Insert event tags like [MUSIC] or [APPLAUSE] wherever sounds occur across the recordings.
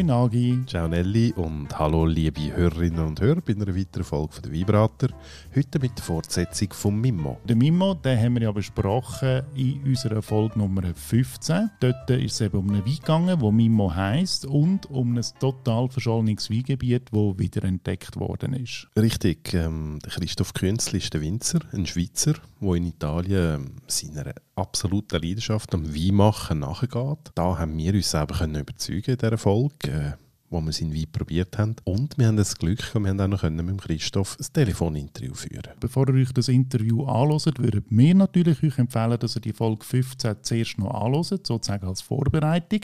Hoi Nagi. Ciao Nelly und hallo liebe Hörerinnen und Hörer bei einer weiteren Folge von der Weinbrater. Heute mit der Fortsetzung vom Mimo. Den Mimo den haben wir ja besprochen in unserer Folge Nummer 15. Dort ist es eben um einen Wein gegangen, der Mimo heisst und um ein total verschollenes Weingebiet, das wieder entdeckt worden ist. Richtig, ähm, Christoph Künzli ist der Winzer, ein Schweizer, der in Italien ähm, seiner absoluten Leidenschaft am Weinmachen nachgeht. Da haben wir uns selber überzeugen in dieser Folge, äh, wo wir seinen Wein probiert haben. Und wir haben das Glück, wir haben auch noch können mit Christoph ein Telefoninterview führen Bevor ihr euch das Interview anhört, würden wir natürlich euch empfehlen, dass ihr die Folge 15 zuerst noch anhört, sozusagen als Vorbereitung.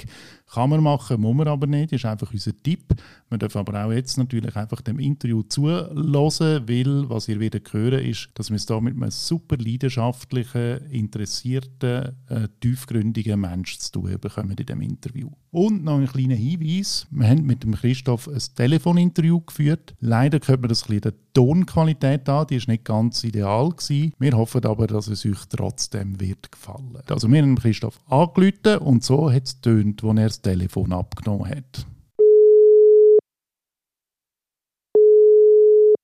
Kann man machen, muss man aber nicht, ist einfach unser Tipp. Wir dürfen aber auch jetzt natürlich einfach dem Interview zuhören, weil was ihr wieder hören ist, dass wir es da mit einem super leidenschaftlichen, interessierten, äh, tiefgründigen Menschen zu tun bekommen in diesem Interview. Und noch ein kleiner Hinweis, wir haben mit dem Christoph ein Telefoninterview geführt. Leider hört man das ein bisschen die Tonqualität an, die ist nicht ganz ideal gewesen. Wir hoffen aber, dass es euch trotzdem wird gefallen. Also wir haben Christoph angerufen und so hat es tönt, als er das Telefon abgenommen hat.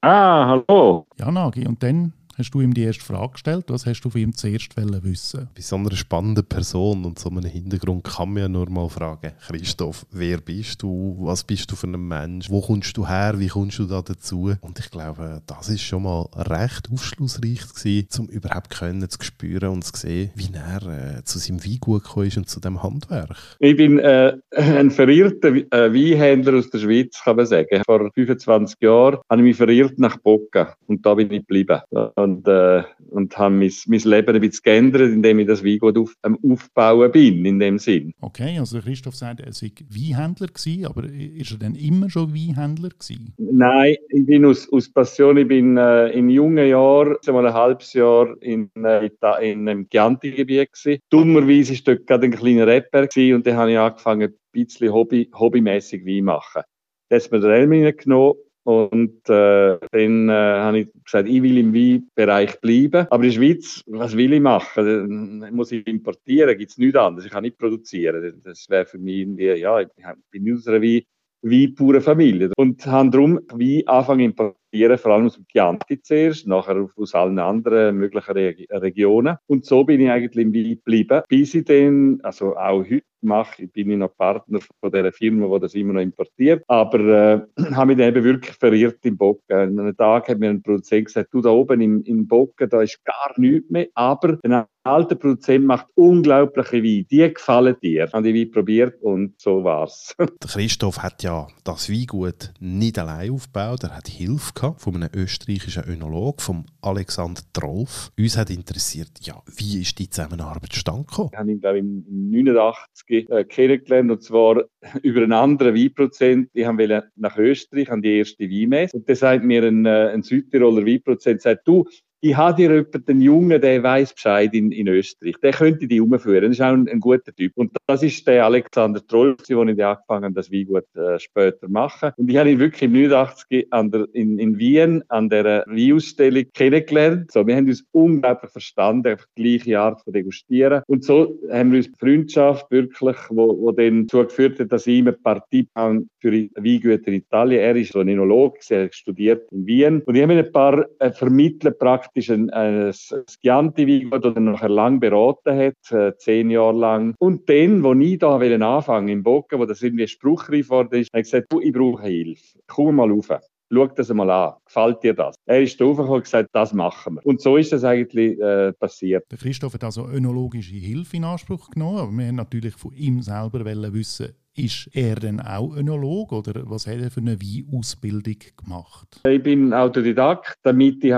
Ah, hallo. Ja, Nagi, und dann hast du ihm die erste Frage gestellt. Was hast du von ihm zuerst wissen Bei so einer spannenden Person und so einem Hintergrund kann man ja nur mal fragen, Christoph, wer bist du? Was bist du für ein Mensch? Wo kommst du her? Wie kommst du da dazu? Und ich glaube, das ist schon mal recht aufschlussreich gewesen, um überhaupt können zu spüren und zu sehen, wie er äh, zu seinem Weingut gekommen ist und zu dem Handwerk. Ich bin äh, [LAUGHS] ein verirrter äh, Weinhändler aus der Schweiz, kann man sagen. Vor 25 Jahren habe ich mich verirrt nach Bocca und da bin ich geblieben und, äh, und habe mein, mein Leben ein bisschen geändert, indem ich das Weingut auf, am Aufbauen bin, in dem Sinn. Okay, also Christoph sagt, er sei Weinhändler gewesen, aber ist er denn immer schon Weinhändler gewesen? Nein, ich bin aus, aus Passion, ich bin äh, in jungen Jahren, mal ein halbes Jahr in, äh, in einem Chianti-Gebiet gewesen. Dummerweise war dort gerade ein kleiner Rapper gewesen, und dann habe ich angefangen, ein bisschen Hobby, hobbymäßig Wein machen. Da hat mir der Elmin genommen und äh, dann äh, habe ich gesagt, ich will im Weinbereich bleiben. Aber in der Schweiz, was will ich machen? Dann muss ich importieren, gibt es nichts anderes. Ich kann nicht produzieren. Das wäre für mich irgendwie, ja, ich bin in unserer Wein, Wein pure Familie. Und habe darum Wein angefangen importieren, vor allem aus dem Chianti zuerst, nachher aus allen anderen möglichen Regionen. Und so bin ich eigentlich im Wein geblieben, bis ich dann, also auch heute, mache. Ich bin noch Partner von dieser Firma, die das immer noch importiert. Aber äh, [CLEARS THROAT] habe mich dann eben wirklich verirrt im Bocken. An einem Tag hat mir ein Produzent gesagt, du da oben im, im Bocken, da ist gar nichts mehr. Aber der alte Produzent macht unglaubliche Weine. Die gefallen dir. Habe ich Wein probiert und so war's. [LAUGHS] Der Christoph hat ja das Weingut nicht allein aufgebaut. Er hat Hilfe gehabt von einem österreichischen Önolog, vom Alexander Trolf. Uns hat interessiert, ja, wie ist die Zusammenarbeit zustande gekommen? Ich habe ihn, glaube ich, im 89 äh, kennengelernt, und zwar [LAUGHS] über einen anderen Weinprozent. Ich wollte nach Österreich an die erste Weinmesse. Und da sagt mir ein, äh, ein Südtiroler Weinprozent, sagt, du, ich habe dir jemanden, einen Jungen, der weiß Bescheid in, in Österreich. Der könnte die umführen. Das ist auch ein, ein, guter Typ. Und das ist der Alexander Troll, wo ich angefangen habe, das Weingut äh, später machen. Und ich habe ihn wirklich im 89 an der, in, in Wien an der Weinausstellung kennengelernt. So, wir haben uns unglaublich verstanden, einfach die gleiche Art von degustieren. Und so haben wir uns Freundschaft wirklich, wo, wo dann dazu geführt hat, dass ich paar Tipps für Weingüter in Italien. Er ist so ein Enolog, er studiert in Wien. Und ich habe ihm ein paar äh, vermittelt praktisch praktisch ein, ein Schianti-Weingut, das er nachher lang beraten hat, äh, zehn Jahre lang. Und dann, wo ich da anfangen im Bocken, wo das irgendwie spruchreif worden ist, habe ich gesagt, du, ich brauche Hilfe. Komm mal rauf. Schau das einmal an. Gefällt dir das? Er ist draufgekommen und gesagt, das machen wir. Und so ist das eigentlich äh, passiert. Der Christoph hat also önologische Hilfe in Anspruch genommen, aber wir haben natürlich von ihm selber wissen, ist er denn auch Önolog oder was hat er für eine Weinausbildung gemacht? Ich bin Autodidakt, damit ich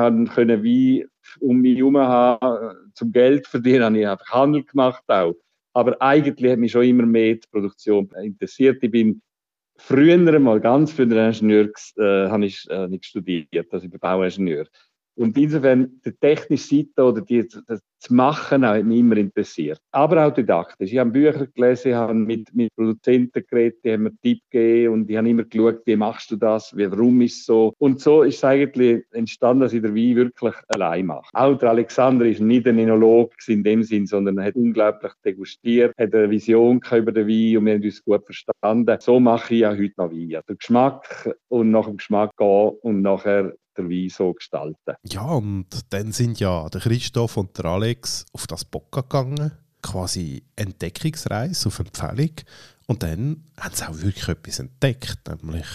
Wein um mich herum haben, zum Geld verdienen, habe ich einfach Handel gemacht auch. Aber eigentlich hat mich schon immer mehr die Produktion interessiert. Ich bin früher mal ganz den Ingenieur äh, habe ich, äh, nicht studiert, also ich bin Bauingenieur. Und insofern die technische Seite oder die, das Machen hat mich immer interessiert. Aber auch didaktisch. Ich habe Bücher gelesen, ich habe mit, mit Produzenten geredet, die haben mir Tipp gegeben und ich habe immer geschaut, wie machst du das, warum ist es so. Und so ist es eigentlich entstanden, dass ich den Wein wirklich allein mache. Auch der Alexander ist nicht ein Enolog in dem Sinn, sondern er hat unglaublich degustiert, hat eine Vision über den Wein und wir haben uns gut verstanden. So mache ich auch heute noch Wein. Der Geschmack und nach dem Geschmack gehen und nachher Wein so gestalten. Ja, und dann sind ja der Christoph und der Alex auf das Bocca gegangen, quasi Entdeckungsreise auf Empfehlung. Und dann haben sie auch wirklich etwas entdeckt, nämlich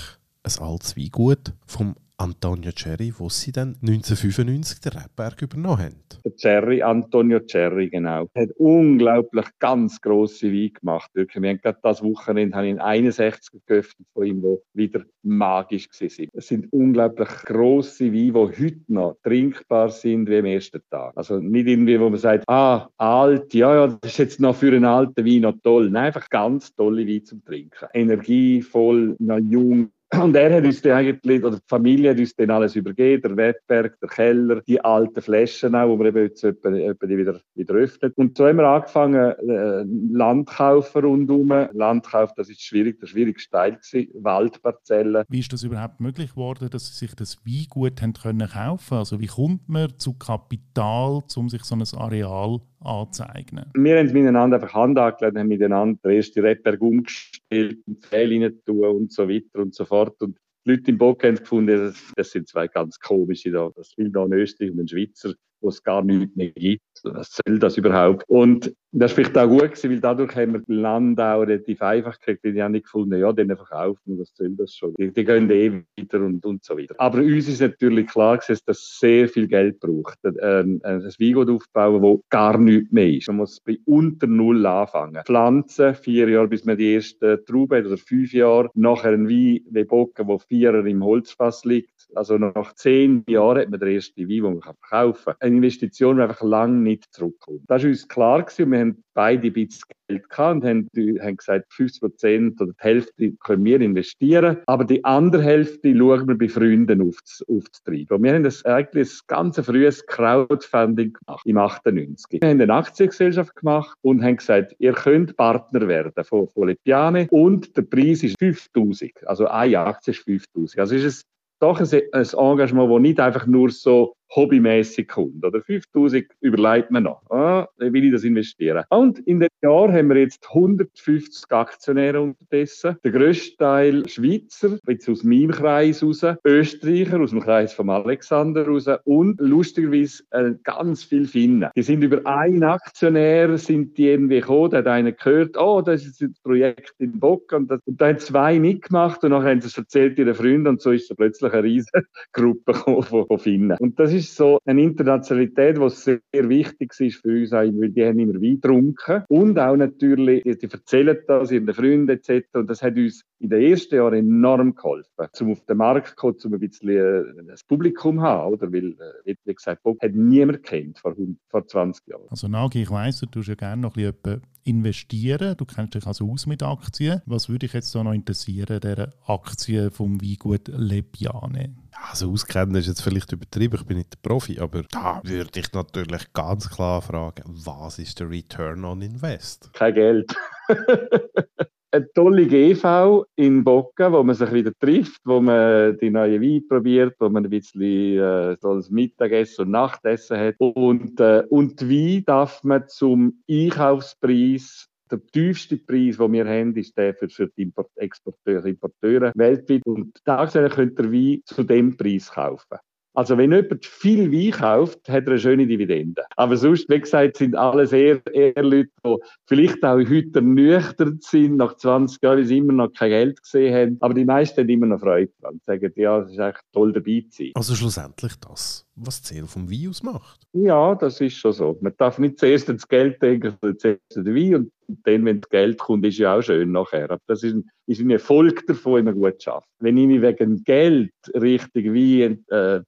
ein altes Weingut vom Antonio Cerri, wo sie dann 1995 den Rebberg übernommen haben. Der Cerri, Antonio Cerri, genau. Hat unglaublich ganz grosse Weine gemacht. Wirklich. Wir haben gerade das Wochenende habe ich 61 geöffnet von ihm, die wieder magisch waren. Es sind unglaublich grosse Weine, die heute noch trinkbar sind wie am ersten Tag. Also nicht irgendwie, wo man sagt, ah, alt, ja, ja, das ist jetzt noch für einen alten Wein noch toll. Nein, einfach ganz tolle Weine zum Trinken. Energievoll, noch jung, und er hat uns dann eigentlich, oder die Familie hat uns dann alles übergeben, der Wettberg, der Keller, die alten Flaschen auch, wo wir eben jetzt etwa, etwa wieder, wieder öffnen. Und so haben wir angefangen, äh, Land kaufen rundherum. Landkauf, das ist schwierig, der schwierigste Teil gewesen, Waldparzellen. Wie ist das überhaupt möglich geworden, dass Sie sich das Weingut haben können kaufen? Also wie kommt man zu Kapital, um sich so ein Areal anzeichnen? Wir haben es miteinander einfach Hand angelegt, haben miteinander den ersten Rebberg umgestellt, Pfähle rein tun und so weiter und so fort. Und die Leute im Bock haben gefunden, das sind zwei ganz komische da. Das will da ein Österreich und ein Schweizer, wo es gar nichts mehr gibt. Was soll das überhaupt? Und das war vielleicht auch gut gewesen, weil dadurch haben wir Land auch relativ einfach gekriegt. Die haben nicht gefunden, ja, denen verkaufen, was soll das schon? Die, die gehen eh weiter und, und so weiter. Aber uns ist natürlich klar dass es sehr viel Geld braucht. Ein, ein Weingut aufbauen, wo gar nichts mehr ist. Man muss bei unter Null anfangen. Pflanzen, vier Jahre, bis man die erste Traube hat, oder fünf Jahre. Nachher ein Wein wie Bocken, wo vierer im Holzfass liegt. Also nach zehn Jahren hat man den ersten Wein, den man verkaufen kann. Eine Investition, die einfach lange nicht zurückkommt. Das war uns klar gewesen wir haben beide ein bisschen Geld gehabt und haben, haben gesagt, 50 Prozent oder die Hälfte können wir investieren, aber die andere Hälfte schauen wir bei Freunden aufzutreiben. Und wir haben das eigentlich ein ganz frühes Crowdfunding gemacht, im 98. Wir haben eine Aktiengesellschaft gemacht und haben gesagt, ihr könnt Partner werden von, von Lepiane und der Preis ist 5000. Also eine Aktie ist 5000. Also ist es doch ein Engagement, das nicht einfach nur so hobbymäßig kommt. Oder 5000 überlegt man noch. Ah, will ich das investieren? Und in den Jahren haben wir jetzt 150 Aktionäre unterdessen. Der grösste Teil Schweizer, jetzt aus meinem Kreis raus, Österreicher aus dem Kreis von Alexander raus und lustigerweise äh, ganz viel Finnen. Die sind über einen Aktionär sind die irgendwie gekommen, da hat einer gehört, oh, das ist ein Projekt in Bock und, das, und da haben zwei mitgemacht und nachher haben sie es erzählt ihren Freunden und so ist plötzlich eine riesige [LAUGHS] Gruppe von, von Finnen. Und das ist so eine Internationalität, die sehr wichtig ist für uns, weil die haben immer Wein getrunken und auch natürlich, die, erzählen das ihren Freunden etc. Und das hat uns in den ersten Jahren enorm geholfen, um auf den Markt zu kommen, um ein bisschen äh, Publikum zu haben, oder? Weil, äh, wie gesagt, Bob hat niemand kennt vor, vor 20 Jahren. Also Nagi, ich weiss, du tust ja gerne noch ein bisschen investieren, du kennst dich also aus mit Aktien. Was würde dich jetzt da noch interessieren, der Aktie vom Weingut Lepiane? Also auskennen ist jetzt vielleicht übertrieben, ich bin nicht der Profi, aber da würde ich natürlich ganz klar fragen, was ist der Return on Invest? Kein Geld. [LAUGHS] eine tolle GV in Bocken, wo man sich wieder trifft, wo man die neue Wein probiert, wo man ein bisschen äh, so Mittagessen und Nachtessen hat. Und, äh, und Wein darf man zum Einkaufspreis der tiefste Preis, den wir haben, ist der für, für die Import Exporteure, Importeure weltweit. Und da könnt ihr Wein zu dem Preis kaufen. Also wenn jemand viel Wein kauft, hat er eine schöne Dividende. Aber sonst, wie gesagt, sind alles eher, eher Leute, die vielleicht auch heute nüchtern sind, nach 20 Jahren, weil sie immer noch kein Geld gesehen haben. Aber die meisten haben immer noch Freude dran. Sagen, ja, es ist echt toll dabei zu sein. Also schlussendlich das, was die Ziel vom Wein ausmacht. Ja, das ist schon so. Man darf nicht zuerst ans Geld denken, sondern zuerst an den Wein. Und dann, wenn das Geld kommt, ist ja auch schön nachher. Aber das ist ein, ist ein Erfolg davon, wenn man gut schafft. Wenn ich mich wegen Geld richtig wie äh,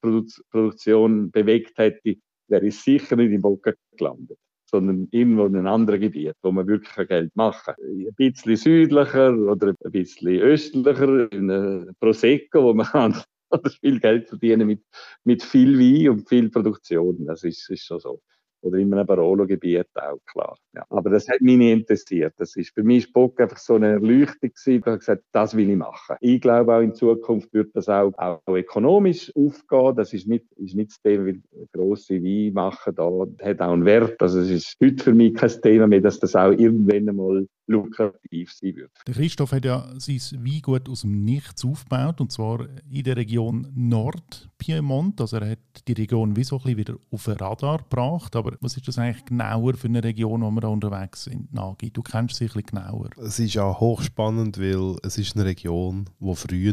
Produktion bewegt hätte, wäre ich sicher nicht im Bocken gelandet sondern irgendwo in einem anderen Gebiet, wo man wirklich Geld machen kann. Ein bisschen südlicher oder ein bisschen östlicher, in Prosecco, wo man [LAUGHS] oder viel Geld verdienen mit, mit viel Wein und viel Produktion. Das ist, ist schon so oder in einem Barolo-Gebiet auch, klar. Ja. Aber das hat mich nie interessiert. Das ist, für mich ist Bock einfach so eine Erleuchtung gewesen. Ich habe gesagt, das will ich machen. Ich glaube auch in Zukunft wird das auch, auch ökonomisch aufgehen. Das ist nicht, ist nicht das Thema, wie grosse Wein machen, da hat auch einen Wert. Also es ist heute für mich kein Thema mehr, dass das auch irgendwann einmal lukrativ sein wird. Der Christoph hat ja sein Weingut aus dem Nichts aufgebaut und zwar in der Region Nordpiemont. Also er hat die Region wie so ein bisschen wieder auf den Radar gebracht. Aber was ist das eigentlich genauer für eine Region, wo wir da unterwegs sind, Nagi? Du kennst sie ein bisschen genauer. Es ist ja hochspannend, weil es ist eine Region, wo früher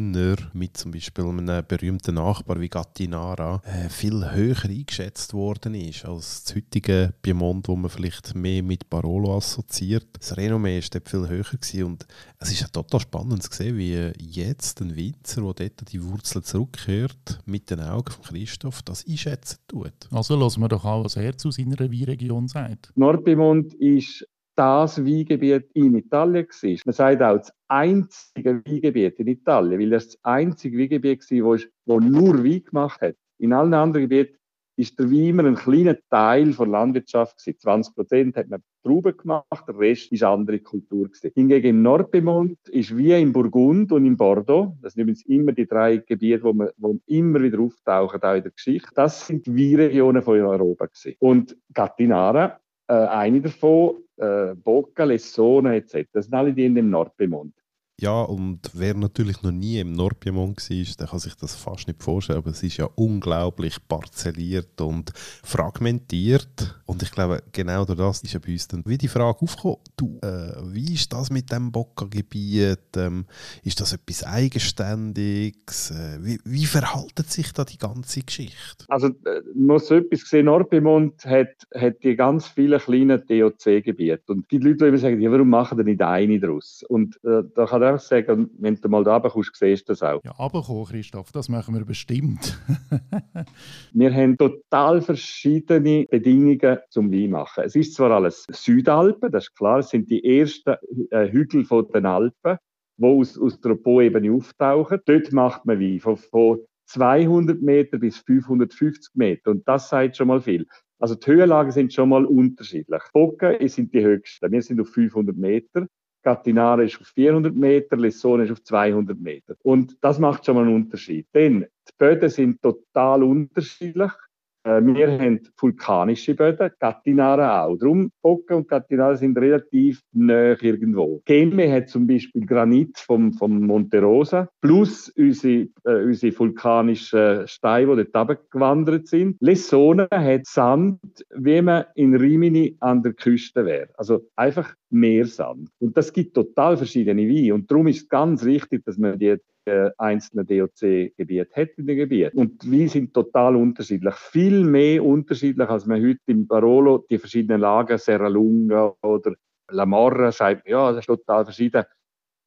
mit zum Beispiel einem berühmten Nachbar wie Gattinara äh, viel höher eingeschätzt worden ist als das heutige Piemont, wo man vielleicht mehr mit Barolo assoziiert. Das Renommee ist dort viel höher gewesen und es ist ja total spannend zu sehen, wie jetzt ein Winzer, der dort die Wurzeln zurückkehrt, mit den Augen von Christoph das einschätzen tut. Also lassen wir doch auch, was er zu seiner Weinregion sagt. Nordpiemont ist das Weingebiet in Italien war. Man sagt auch das einzige Weingebiet in Italien, weil das das einzige Weingebiet war, das nur Wein gemacht hat. In allen anderen Gebieten ist der Wein immer ein kleiner Teil der Landwirtschaft gewesen. 20 Prozent hat man Trauben gemacht, der Rest ist andere Kultur gewesen. Hingegen im Nordpiemont ist wie in Burgund und in Bordeaux, das sind übrigens immer die drei Gebiete, wo man, wo immer wieder auftauchen, auch in der Geschichte, das sind die Weinregionen von Europa gewesen. Und Gattinara, äh, eine davon, äh, Bocca, Lessone etc., das sind alle die in dem Nordpiemont. Ja, und wer natürlich noch nie im Nordpiemont war, der kann sich das fast nicht vorstellen, aber es ist ja unglaublich parzelliert und fragmentiert. Und ich glaube, genau durch das ist ja bei uns dann wie die Frage aufgekommen, du, äh, wie ist das mit dem Bocca-Gebiet? Ähm, ist das etwas Eigenständiges? Äh, wie, wie verhaltet sich da die ganze Geschichte? Also, äh, muss so etwas sehen, Nordpiemont hat, hat die ganz viele kleine DOC-Gebiete. Und die Leute, die immer sagen, ja, warum machen die nicht eine daraus? Und äh, da kann einfach sagen, wenn du mal da runterkommst, siehst du das auch. Ja, runterkommen, Christoph, das machen wir bestimmt. [LAUGHS] wir haben total verschiedene Bedingungen zum Wein machen. Es ist zwar alles Südalpen, das ist klar, es sind die ersten äh, Hügel von den Alpen, die aus, aus der Po-Ebene auftauchen. Dort macht man Wein von, von 200 Meter bis 550 Meter und das sagt schon mal viel. Also die Höhenlagen sind schon mal unterschiedlich. Bocken sind die höchsten. Wir sind auf 500 Meter. Gattinara ist auf 400 Meter, Lessone ist auf 200 Meter. Und das macht schon mal einen Unterschied. Denn die Böden sind total unterschiedlich. Äh, wir haben vulkanische Böden, Gattinara auch. Darum, Bocca und Gattinara sind relativ nah irgendwo. Gemme hat zum Beispiel Granit vom, vom Monte Rosa, plus unsere, äh, unsere vulkanischen Steine, die dort gewandert sind. Lessone hat Sand, wie man in Rimini an der Küste wäre. Also einfach Meersand. Und das gibt total verschiedene Weine. Und darum ist es ganz wichtig, dass man die äh, einzelne DOC-Gebiete hat in den Gebieten. Und Weine sind total unterschiedlich. Viel mehr unterschiedlich, als man heute im Barolo die verschiedenen Lagen, Serra Lunga oder La Morra, sagt, ja, das ist total verschieden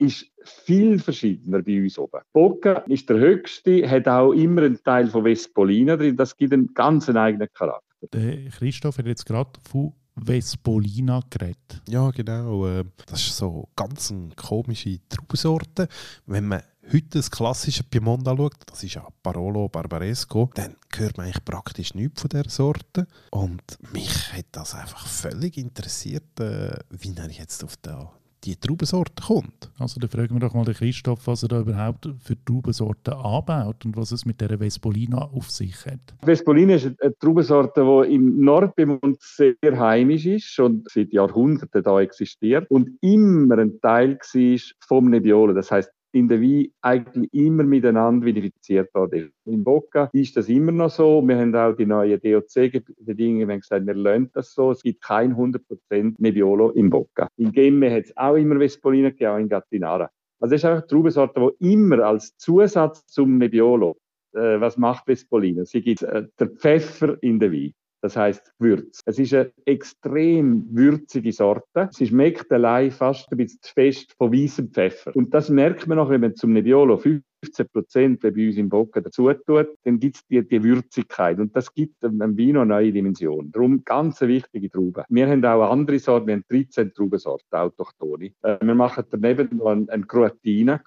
ist viel verschiedener bei uns oben. Bocca ist der höchste, hat auch immer einen Teil von Vespolina drin. Das gibt einen ganz eigenen Charakter. Der Christoph hat jetzt gerade von Vespolina geredet. Ja, genau. Äh, das ist so ganz eine komische Traubensorte. Wenn man heute das klassische Piemont anschaut, das ist ja Barolo Barbaresco, dann hört man eigentlich praktisch nichts von dieser Sorte. Und mich hat das einfach völlig interessiert, äh, wie er jetzt auf der die Traubensorte kommt. Also da fragen wir doch mal den Christoph, was er da überhaupt für Traubensorten anbaut und was es mit der Vespolina auf sich hat. Vespolina ist eine Traubensorte, die im Nordpiemont sehr heimisch ist und seit Jahrhunderten da existiert und immer ein Teil war vom Nebbiolo. Das heißt, in der Wein eigentlich immer miteinander vinifiziert worden In Bocca ist das immer noch so. Wir haben auch die neuen DOC-Bedingungen, wir haben gesagt, wir lernen das so. Es gibt kein 100% Nebbiolo in Bocca. In Gemme hat es auch immer Vespolina gegeben, auch in Gattinara. Also das ist einfach eine Traubensorte, die immer als Zusatz zum Nebbiolo, äh, was macht Vespolina? Sie gibt äh, der Pfeffer in der Wein das heißt Gewürz. Es ist eine extrem würzige Sorte. Sie schmeckt allein fast ein bisschen fest von weißem Pfeffer. Und das merkt man auch, wenn man zum Nebbiolo 50 15 Prozent, bei uns im Bocken dazu tut, dann gibt es die, die Würzigkeit. Und das gibt einem Vino eine neue Dimension. Darum ganz eine wichtige Traube. Wir haben auch andere Sorten, wir haben 13 Traubensorten, autochtone. Äh, wir machen daneben noch einen, einen. Croatina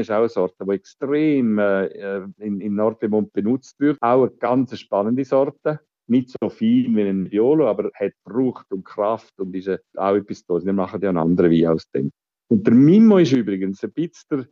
ist auch eine Sorte, die extrem äh, äh in, in Nordpemont benutzt wird. Auch eine ganz spannende Sorte nicht so viel wie ein Violo, aber hat Frucht und Kraft und ist auch etwas da. Wir machen ja einen anderen Wein aus dem. Und der Mimo ist übrigens ein bisschen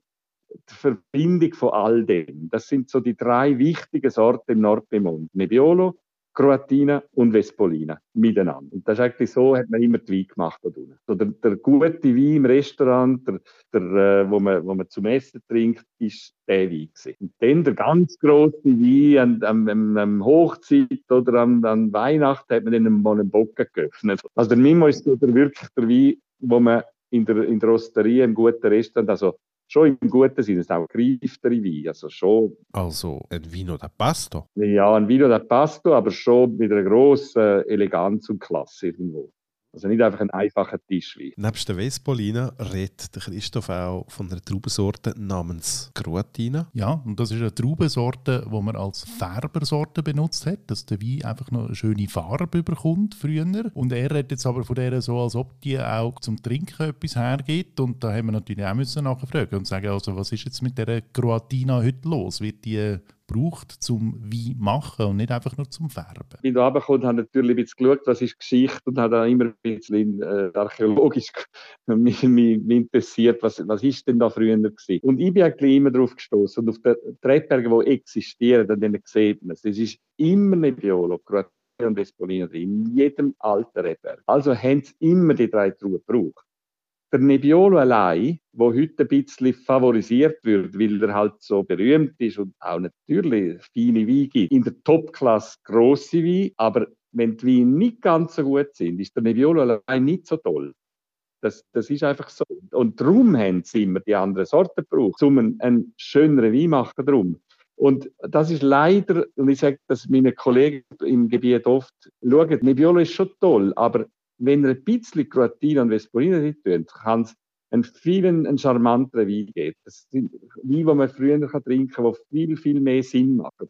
die Verbindung von all dem. Das sind so die drei wichtigen Sorten im Nordpemont. Nebbiolo, Croatina und Vespolina miteinander. Und das ist eigentlich so, hat man immer die Wein gemacht da unten. So der, der gute Wein im Restaurant, der, der, äh, wo, man, wo man zum Essen trinkt, ist der Wein gewesen. Und dann der ganz grosse Wein an, an, an Hochzeit oder an, an Weihnachten hat man dann einen, einen Bocken geöffnet. Also der Mimo ist so der, wirklich der Wein, wo man in der, in der Osteria im guten Restaurant, also schon im guten Sinne, es auch gereiftere Wein. Also, schon, also ein Vino da Pasto? Ja, ein Vino da Pasto, aber schon mit einer grossen Eleganz und Klasse irgendwo. Also nicht einfach ein einfacher Tischwein. Nebst der Vespolina redet der Christoph auch von einer Traubensorte namens Croatina. Ja, und das ist eine Traubensorte, die man als Färbersorte benutzt hat, dass der Wein einfach noch eine schöne Farbe bekommt früher. Und er redet jetzt aber von der so, als ob die auch zum Trinken etwas hergibt. Und da haben wir natürlich auch müssen nachfragen und sagen, also was ist jetzt mit der Croatina heute los? Wird die braucht zum Wein machen und nicht einfach nur zum Färben. Wie da runterkommt, habe ich natürlich ein bisschen geschaut, was ist Geschichte und habe dann immer ein bisschen äh, archäologisch [LAUGHS] mich, mich, mich, interessiert, was, was ist denn da früher gewesen. Und ich bin eigentlich immer darauf gestoßen und auf den Rebbergen, die existieren, dann sieht man es. Es ist immer eine Biolo, und Vespolina drin, in jedem alten Rebberg. Also haben sie immer die drei Trauben gebraucht. Der Nebbiolo allein, wo heute ein bisschen favorisiert wird, weil er halt so berühmt ist und auch natürlich feine Weine gibt. In der Topklasse grosse Weine, aber wenn die Weine nicht ganz so gut sind, ist der Nebbiolo allein nicht so toll. Das, das ist einfach so. Und darum haben sie immer die anderen Sorten gebraucht, um einen, einen schöneren Wein machen. Darum. Und das ist leider, und ich sage das meinen Kollegen im Gebiet oft, schauen, Nebbiolo ist schon toll, aber wenn er ein bisschen Croatina und Vespolina drin tut, kann es einen vielen einen charmanteren Wein geben. Das sind Weine, die man früher kann trinken kann, die viel, viel mehr Sinn machen.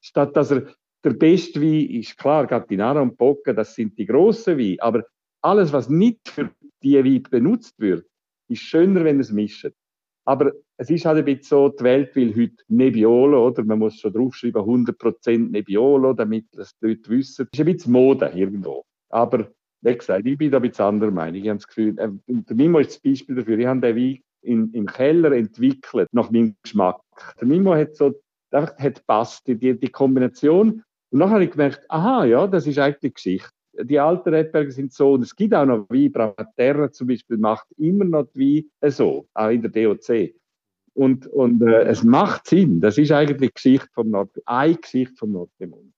Statt dass er der beste Wein ist, klar, Gattinara und Bocca, das sind die grossen Weine, aber alles, was nicht für diese Weine benutzt wird, ist schöner, wenn es mischt. Aber es ist halt ein bisschen so, die Welt will heute Nebbiolo, oder? Man muss schon draufschreiben, 100% Nebbiolo, damit das die Leute wissen. Das ist ein bisschen Mode irgendwo. Aber wie gesagt, ich bin da ein bisschen anderer Meinung. Ich habe das Gefühl, äh, der Mimo ist das Beispiel dafür. Ich habe den Wein in, im Keller entwickelt, nach meinem Geschmack. Der Mimo hat so, einfach hat passt, die, die Kombination. Und dann habe ich gemerkt, aha, ja, das ist eigentlich Geschichte. Die alten Rebberge sind so, und es gibt auch noch Wein, Bravaterra zum Beispiel macht immer noch die Wein so, auch in der DOC. Und, und äh, es macht Sinn. Das ist eigentlich Geschichte vom Nord, eine Geschichte vom Nordpemont.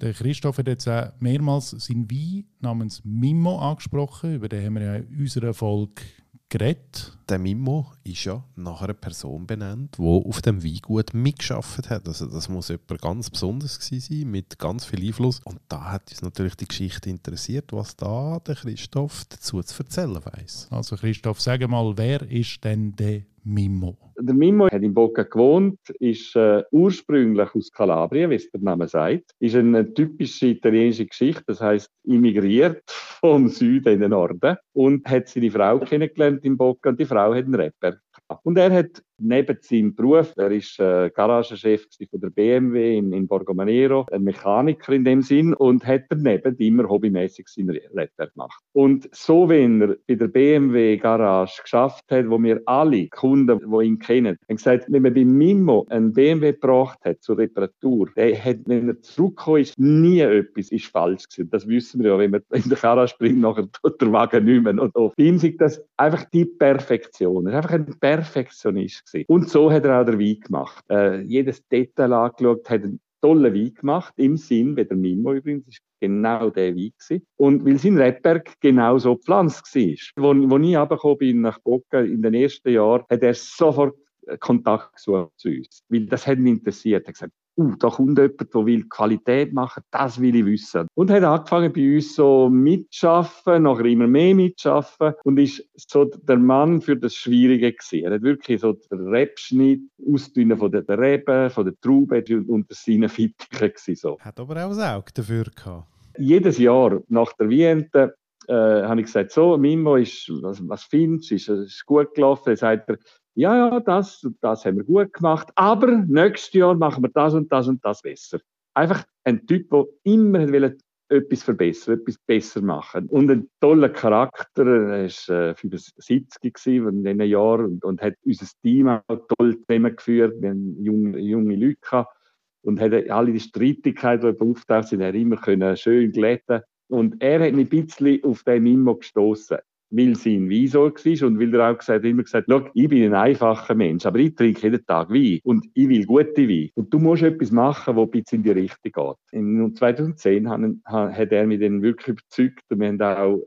Der Christoph hat jetzt auch mehrmals seinen Wein namens Mimo angesprochen. Über den haben wir ja in unserer Folge geredet. Der Mimo ist ja nach einer Person benannt, die auf dem Weingut mitgeschafft hat. Also das muss jemand ganz Besonderes gewesen sein, mit ganz viel Einfluss. Und da hat uns natürlich die Geschichte interessiert, was da der Christoph dazu zu erzählen weiß. Also Christoph, sag mal, wer ist denn der Mimo? Der Mimo hat in Boca gewohnt, ist äh, ursprünglich aus Kalabrien, wie es der Name sagt. Ist eine typische italienische Geschichte, das heißt immigriert [LAUGHS] vom Süden in den Norden und hat seine Frau kennengelernt in Boca und die Frau hat einen Rapper. Und er hat neben seinem Beruf, er ist äh, Garagechef von der BMW in, in Borgomanero, ein Mechaniker in dem Sinn und hat daneben immer hobbymäßig seinen Rapper gemacht. Und so, wenn er bei der BMW Garage geschafft hat, wo wir alle Kunden, die ihn kennen, haben gesagt, wenn man bei Mimo einen BMW gebracht hat zur Reparatur, der hat, wenn er zurückgekommen ist, nie etwas ist falsch gewesen. Das wissen wir ja, wenn man in der Garage bringt, nachher tut der Wagen nicht mehr. Und bei ihm ist das einfach die Perfektion. Er ist einfach ein Perfektionist gewesen. Und so hat er auch den Wein gemacht. Äh, jedes Detail angeschaut, hat einen tollen Wein gemacht, im Sinn, wie der Mimo übrigens, ist genau der Wein gewesen. Und weil sein Rebberg genau so gepflanzt war. Wo, wo ich runtergekommen bin nach Bocca in den ersten Jahren, hat er sofort Kontakt gesucht zu uns. Weil das hat ihn interessiert. Er hat gesagt, uh, da kommt jemand, der will Qualität machen, das will ich wissen. Und hat angefangen bei uns so mitzuschaffen, nachher immer mehr mitzuschaffen und ist so der Mann für das Schwierige gewesen. Er hat wirklich so den Rebschnitt ausdünnen von der Reben, von der Traube und seinen Fittichen so. Hat aber auch ein Auge dafür gehabt. Jedes Jahr nach der Viente äh, habe ich gesagt, so, Mimo, ist, was, was findest du? Ist, ist gut gelaufen? Dann sagt er, ja, ja, das, das haben wir gut gemacht, aber nächstes Jahr machen wir das und das und das besser. Einfach ein Typ, der immer will etwas verbessern, etwas besser machen. Und ein toller Charakter, er war äh, 75 in diesen Jahren und, und hat unser Team auch toll zusammengeführt. Wir haben junge, junge Leute gehabt und hat alle die Streitigkeiten, die auftaucht sind, er immer können schön glätten. Und er hat mich ein bisschen auf den Mimo gestoßen weil sein Visor war und weil er auch gesagt, immer gesagt hat, ich bin ein einfacher Mensch, aber ich trinke jeden Tag Wein und ich will gute Wein. Und du musst etwas machen, was ein bisschen in die Richtung geht. In 2010 hat er mich dann wirklich überzeugt und wir haben auch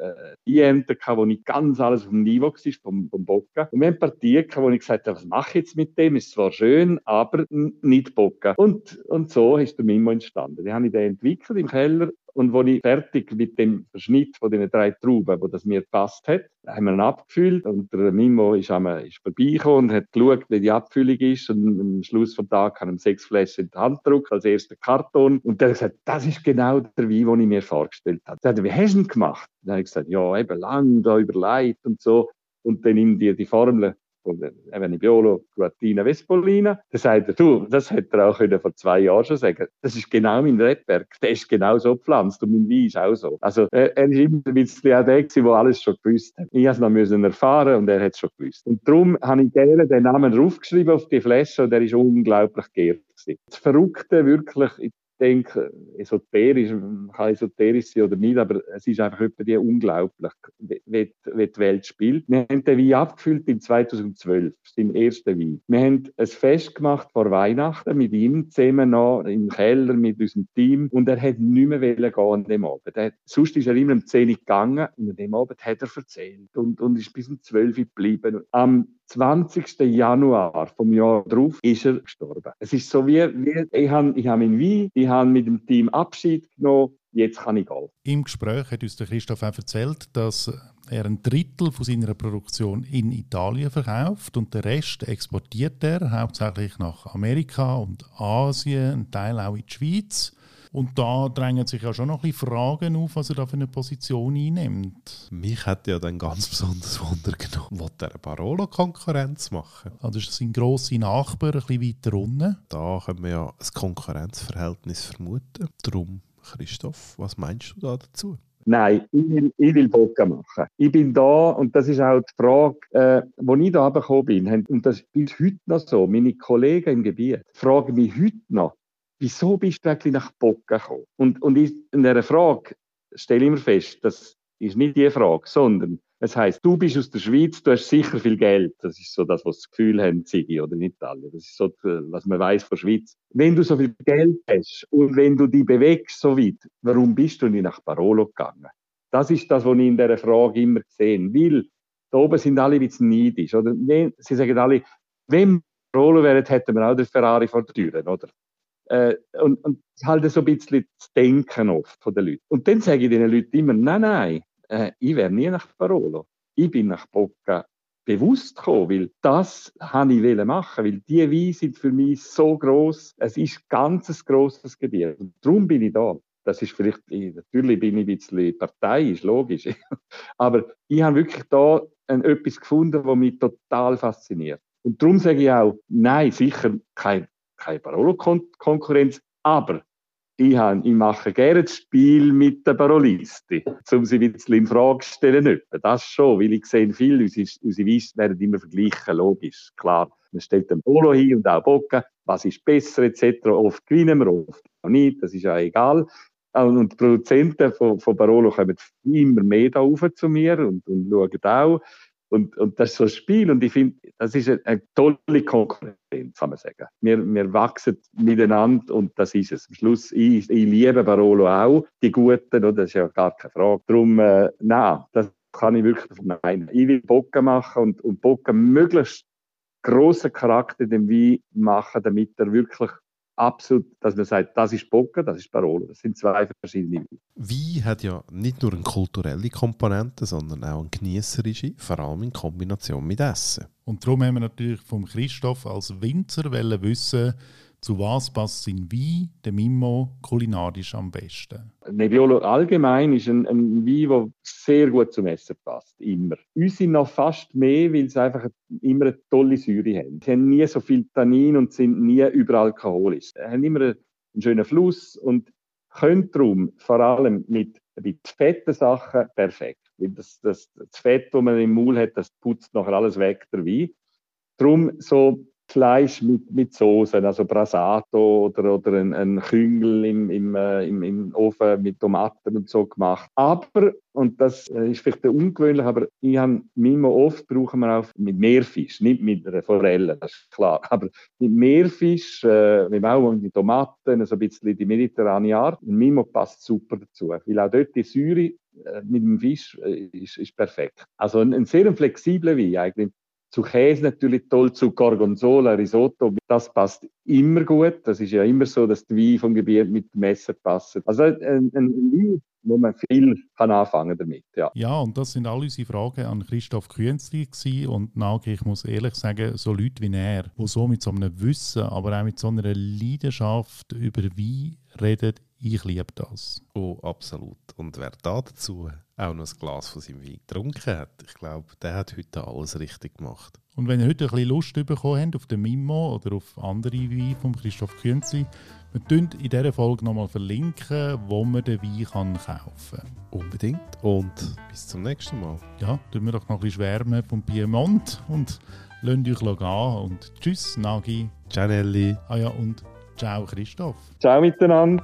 äh, Ente gehabt, wo nicht ganz alles auf dem Niveau war vom, vom Bocken. Und wir haben Partien gehabt, wo ich gesagt habe, was mache ich jetzt mit dem? Ist zwar schön, aber nicht Bocken. Und, und so ist der Mimo entstanden. Den habe ich dann entwickelt im Keller und als ich fertig mit dem Verschnitt von den drei Trauben, wo das mir gepasst hat, haben wir ihn abgefüllt und der Mimo ist, einmal, ist vorbeigekommen und hat geschaut, wie die Abfüllung ist und am Schluss vom Tag haben wir sechs Flaschen in die Hand gedruckt als erster Karton und der hat gesagt, das ist genau der Wein, den ich mir vorgestellt habe. Er hat, wie hast du ihn gemacht? Dann habe ich gesagt, ja, eben lang da überlegt und so und dann nimm dir die Formel eben Nebbiolo, Guatina, Vespolina. Dann sagt du, das hätte er auch können vor zwei Jahren schon sagen Das ist genau mein Rebberg. Der ist genau so gepflanzt und mein Wein ist auch so. Also, er, er ist immer ein bisschen auch der der alles schon gewusst hat. Ich musste es noch erfahren und er hat es schon gewusst. Und darum habe ich gerne den Namen draufgeschrieben auf die Flasche und der ist unglaublich geehrt. Das Verrückte wirklich denke, esoterisch, kann esoterisch sein oder nicht, aber es ist einfach die unglaublich, wie, wie, die Welt spielt. Wir haben den Wein abgefüllt in 2012, im ersten Wein. Wir haben ein Fest gemacht vor Weihnachten mit ihm zusammen noch im Keller mit unserem Team und er hat nicht mehr gehen an dem Abend. Er, sonst ist er immer um 10 Uhr gegangen und an dem Abend hat er erzählt und, und ist bis um 12 Uhr geblieben. Am 20. Januar vom Jahr drauf ist er gestorben. Es ist so wie, wie ich habe ich hab meinen Wein, ich habe mit dem Team Abschied genommen, jetzt kann ich gehen. Im Gespräch hat uns der Christoph auch erzählt, dass er ein Drittel von seiner Produktion in Italien verkauft und den Rest exportiert er hauptsächlich nach Amerika und Asien, ein Teil auch in die Schweiz. Und da drängen sich ja schon noch ein bisschen Fragen auf, was er da für eine Position einnimmt. Mich hat ja dann ganz besonders Wunder genommen, was der Barolo Konkurrenz machen. Also ist sein grosser Nachbar ein bisschen weiter unten? Da können wir ja ein Konkurrenzverhältnis vermuten. Darum, Christoph, was meinst du da dazu? Nein, ich will, ich will Boca machen. Ich bin da, und das ist auch die Frage, äh, wo ich da gekommen bin, und das ist heute noch so, meine Kollegen im Gebiet fragen mich heute noch, wieso bist du eigentlich nach Bocken gekommen? Und, und in dieser Frage stelle ich mir fest, das ist nicht die Frage, sondern es heißt, du bist aus der Schweiz, du hast sicher viel Geld. Das ist so das, was das Gefühl haben, Ziggy oder nicht alle. Das ist so, was man weiß von der Schweiz. Wenn du so viel Geld hast und wenn du dich bewegst so weit, warum bist du nicht nach Barolo gegangen? Das ist das, was ich in dieser Frage immer gesehen Weil da oben sind alle ein bisschen neidisch. Oder? Sie sagen alle, wenn Barolo wäre, hätten wir auch den Ferrari vor der Tür, oder? Äh, und, und halt so ein bisschen das Denken oft von den Leuten. Und dann sage ich den Leuten immer, nein, nein, äh, ich wäre nie nach Barolo. Ich bin nach Bocca bewusst gekommen, weil das habe ich machen, weil die Weine sind für mich so groß. Es ist ein ganz grosses Gebiet. Und darum bin ich da. Das ist vielleicht, natürlich bin ich ein bisschen parteiisch, logisch. [LAUGHS] Aber ich habe wirklich da ein, etwas gefunden, was mich total fasziniert. Und darum sage ich auch, nein, sicher kein keine Barolo-Konkurrenz, aber ich, habe, ich mache gerne das Spiel mit den Barolisti, um sie ein bisschen in Frage zu stellen. Das schon, weil ich sehe viel, unsere, unsere werden immer verglichen, logisch, klar. Man stellt den Polo hin und auch Bocken, was ist besser etc. Oft gewinnen wir, oft auch nicht, das ist ja egal. Und die Produzenten von, von Barolo kommen immer mehr da rauf zu mir und, und schauen auch. Und, und das ist so ein Spiel und ich finde, das ist eine, eine, tolle Konkurrenz, kann man sagen. Wir, wir wachsen miteinander und das ist es. Am Schluss, ich, ich liebe Barolo auch, die Guten, oder? das ist ja gar keine Frage. Darum, äh, nein, das kann ich wirklich meinen. Ich will Bocken machen und, und Bocken möglichst grossen Charakter dem Wein machen, damit er wirklich absolut, dass man sagt, das ist Boca, das ist Barolo. Das sind zwei verschiedene Weine. Wein hat ja nicht nur eine kulturelle Komponente, sondern auch eine genießerische, vor allem in Kombination mit Essen. Und darum haben wir natürlich vom Christoph als Winzer wissen, zu was passt sein Wein, der Mimo, kulinarisch am besten? Nebbiolo allgemein ist ein, ein Wein, der sehr gut zum Essen passt, immer. Uns sind noch fast mehr, weil sie einfach immer eine tolle Säure haben. Sie haben nie so viel Tannin und sind nie überalkoholisch. Sie haben immer einen schönen Fluss und können darum vor allem mit, mit fetten Sachen perfekt. Das, das, das Fett, das man im Maul hat, das putzt nachher alles weg, der Wein. Darum so Fleisch mit, mit Soßen, also Brasato oder, oder ein, ein Küngel im, im, äh, im, im Ofen mit Tomaten und so gemacht. Aber, und das äh, ist vielleicht ungewöhnlich, aber ich habe Mimo oft brauchen wir auch mit Meerfisch, nicht mit einer Forelle, das ist klar, [LAUGHS] aber mit Meerfisch, äh, mit auch mit Tomaten, so ein bisschen die mediterrane Art. Und Mimo passt super dazu, weil auch dort die Säure äh, mit dem Fisch äh, ist, ist perfekt. Also ein, ein sehr flexibler Wein eigentlich zu Käse natürlich toll, zu Gorgonzola, Risotto, das passt immer gut. Das ist ja immer so, dass die Wein vom Gebiet mit dem Messer passen. Also ein, ein Wein, wo man viel kann anfangen damit. Ja. ja, und das sind all unsere Fragen an Christoph Künzli und Nagi, ich muss ehrlich sagen, so Leute wie er, die so mit so einem Wissen, aber auch mit so einer Leidenschaft über Wein reden, ich liebe das. Oh, absolut. Und wer da dazu auch noch ein Glas von seinem Wein getrunken hat, ich glaube, der hat heute alles richtig gemacht. Und wenn ihr heute ein bisschen Lust bekommen habt auf den Mimo oder auf andere Weine von Christoph Künzli, wir tun in dieser Folge nochmal verlinken, wo man den Wein kann kaufen kann. Unbedingt. Und bis zum nächsten Mal. Ja, tun wir doch noch ein bisschen schwärmen vom Piemont und lasst euch gehen. Und tschüss, Nagi. Ciao, Nelly. Ah ja, und Ciao Christoph. Ciao miteinander.